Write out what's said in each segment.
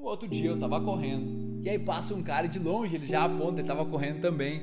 O outro dia eu tava correndo. E aí passa um cara de longe, ele já aponta, ele tava correndo também.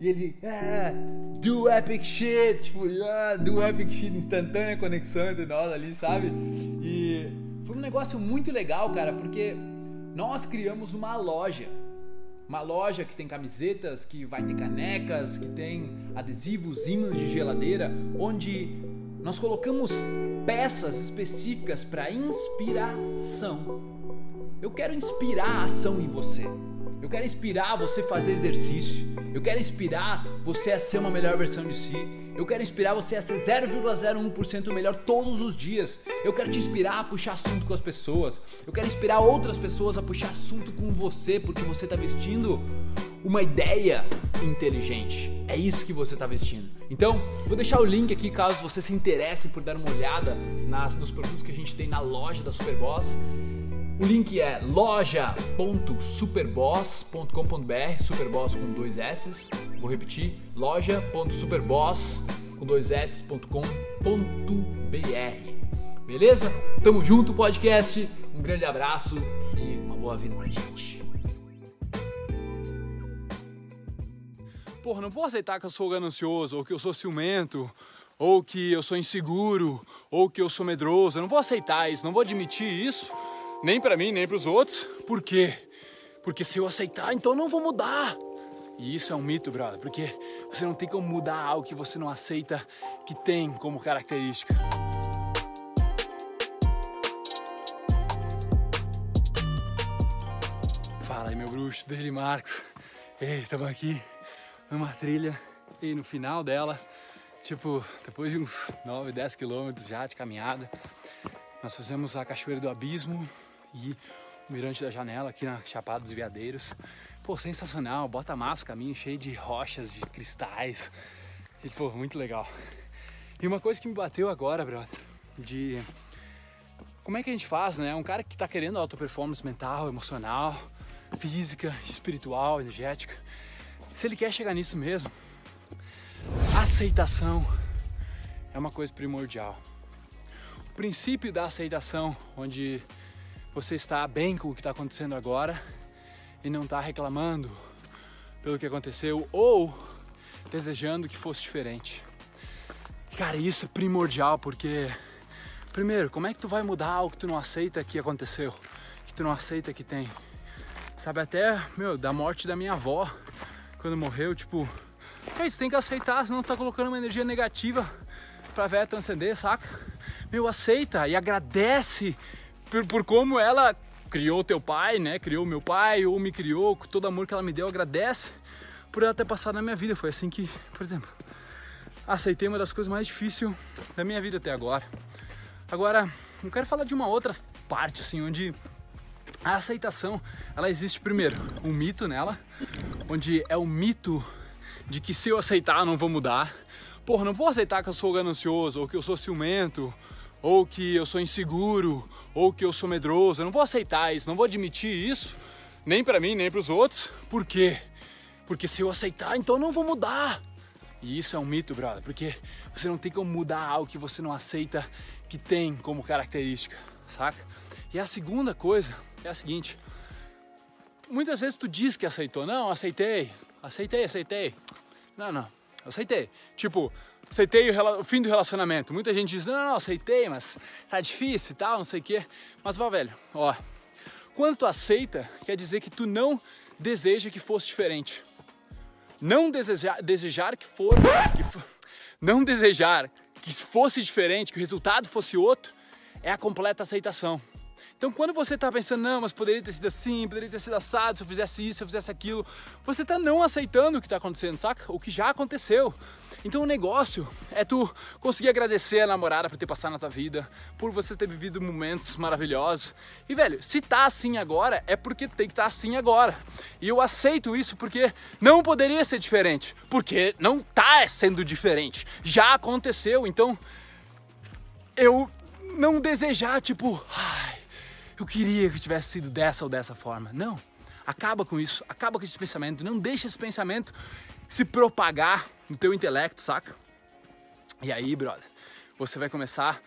E ele, ah, do epic shit, tipo, ah, do epic shit, instantânea conexão entre nós ali, sabe? E foi um negócio muito legal, cara, porque nós criamos uma loja. Uma loja que tem camisetas, que vai ter canecas, que tem adesivos, ímãs de geladeira, onde nós colocamos peças específicas para inspiração. Eu quero inspirar a ação em você. Eu quero inspirar você a fazer exercício. Eu quero inspirar você a ser uma melhor versão de si. Eu quero inspirar você a ser 0,01% melhor todos os dias. Eu quero te inspirar a puxar assunto com as pessoas. Eu quero inspirar outras pessoas a puxar assunto com você, porque você está vestindo uma ideia inteligente. É isso que você está vestindo. Então, vou deixar o link aqui caso você se interesse por dar uma olhada nas, nos produtos que a gente tem na loja da Superboss. O link é loja.superboss.com.br, Superboss com dois S. Vou repetir, loja.superboss com dois S.com.br. Beleza? Tamo junto, podcast. Um grande abraço e uma boa vida pra gente. Porra, não vou aceitar que eu sou ganancioso, ou que eu sou ciumento, ou que eu sou inseguro, ou que eu sou medroso. Eu não vou aceitar isso, não vou admitir isso nem para mim, nem para os outros. Por quê? Porque se eu aceitar, então não vou mudar. E isso é um mito, brother, porque você não tem como mudar algo que você não aceita que tem como característica. Fala aí, meu bruxo, Dele Marcos. Ei, estamos aqui numa trilha e no final dela, tipo, depois de uns 9, 10 quilômetros já de caminhada, nós fizemos a Cachoeira do Abismo, e o mirante da janela aqui na Chapada dos Veadeiros. Pô, sensacional, bota massa, caminho cheio de rochas, de cristais. E, pô, muito legal. E uma coisa que me bateu agora, brother, de como é que a gente faz, né? Um cara que tá querendo alta performance mental, emocional, física, espiritual, energética. Se ele quer chegar nisso mesmo, aceitação é uma coisa primordial. O princípio da aceitação, onde você está bem com o que está acontecendo agora e não está reclamando pelo que aconteceu ou desejando que fosse diferente. Cara, isso é primordial porque, primeiro, como é que tu vai mudar algo que tu não aceita que aconteceu, que tu não aceita que tem? Sabe, até, meu, da morte da minha avó, quando morreu, tipo, é isso, tem que aceitar, senão tu tá colocando uma energia negativa pra velha transcender, saca? Meu, aceita e agradece por, por como ela criou teu pai, né? Criou meu pai, ou me criou, com todo amor que ela me deu, agradece por ela ter passado na minha vida. Foi assim que, por exemplo, aceitei uma das coisas mais difíceis da minha vida até agora. Agora, eu quero falar de uma outra parte, assim, onde a aceitação, ela existe primeiro, um mito nela, onde é o mito de que se eu aceitar eu não vou mudar. Porra, não vou aceitar que eu sou ganancioso, ou que eu sou ciumento, ou que eu sou inseguro, ou que eu sou medroso. Eu não vou aceitar isso, não vou admitir isso, nem para mim, nem para os outros. Por quê? Porque se eu aceitar, então eu não vou mudar. E isso é um mito, brother, porque você não tem como mudar algo que você não aceita que tem como característica, saca? E a segunda coisa é a seguinte: muitas vezes tu diz que aceitou, não, aceitei, aceitei, aceitei. Não, não, aceitei. Tipo, aceitei o, o, fim do relacionamento. Muita gente diz, não, não, aceitei, mas tá difícil e tal, não sei o quê. Mas vá, velho, ó, quando tu aceita, quer dizer que tu não deseja que fosse diferente. Não desejar, desejar que for, que não desejar que fosse diferente, que o resultado fosse outro, é a completa aceitação. Então, quando você está pensando, não, mas poderia ter sido assim, poderia ter sido assado, se eu fizesse isso, se eu fizesse aquilo, você está não aceitando o que está acontecendo, saca? O que já aconteceu. Então o negócio é tu conseguir agradecer a namorada por ter passado na tua vida, por você ter vivido momentos maravilhosos. E velho, se tá assim agora, é porque tem que estar tá assim agora. E eu aceito isso porque não poderia ser diferente, porque não tá sendo diferente. Já aconteceu, então eu não desejar tipo, ai, eu queria que tivesse sido dessa ou dessa forma. Não. Acaba com isso, acaba com esse pensamento, não deixa esse pensamento se propagar no teu intelecto, saca? E aí, brother, você vai começar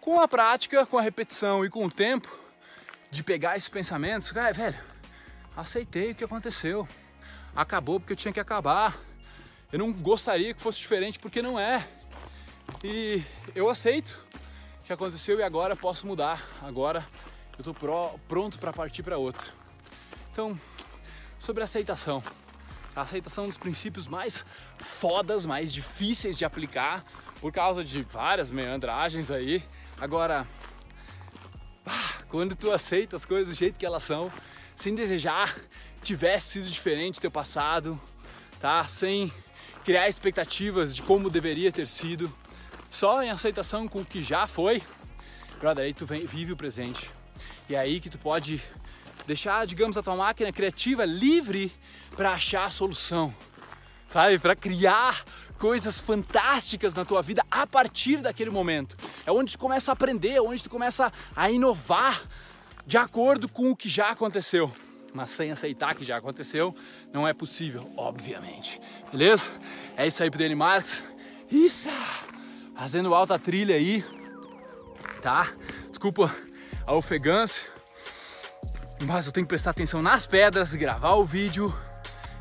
com a prática, com a repetição e com o tempo, de pegar esses pensamentos, cara, velho, aceitei o que aconteceu. Acabou porque eu tinha que acabar. Eu não gostaria que fosse diferente porque não é. E eu aceito o que aconteceu e agora posso mudar. Agora eu tô pronto para partir para outra. Então, sobre aceitação. A aceitação é um dos princípios mais fodas, mais difíceis de aplicar por causa de várias meandragens aí. Agora, quando tu aceita as coisas do jeito que elas são, sem desejar tivesse sido diferente teu passado, tá? Sem criar expectativas de como deveria ter sido, só em aceitação com o que já foi, brother, aí tu vem, vive o presente. E é aí que tu pode deixar, digamos, a tua máquina criativa livre para achar a solução, sabe? Para criar coisas fantásticas na tua vida a partir daquele momento. É onde tu começa a aprender, é onde tu começa a inovar de acordo com o que já aconteceu. Mas sem aceitar que já aconteceu, não é possível, obviamente. Beleza? É isso aí Dani Marques. Isso! Fazendo alta trilha aí, tá? Desculpa a ofegância, mas eu tenho que prestar atenção nas pedras, gravar o vídeo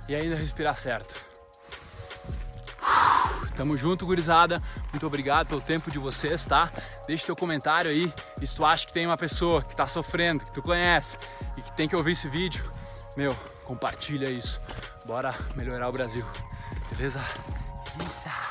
e ainda respirar certo. Tamo junto, gurizada. Muito obrigado pelo tempo de vocês, tá? Deixe teu comentário aí se tu acha que tem uma pessoa que tá sofrendo, que tu conhece e que tem que ouvir esse vídeo. Meu, compartilha isso. Bora melhorar o Brasil. Beleza? Isso!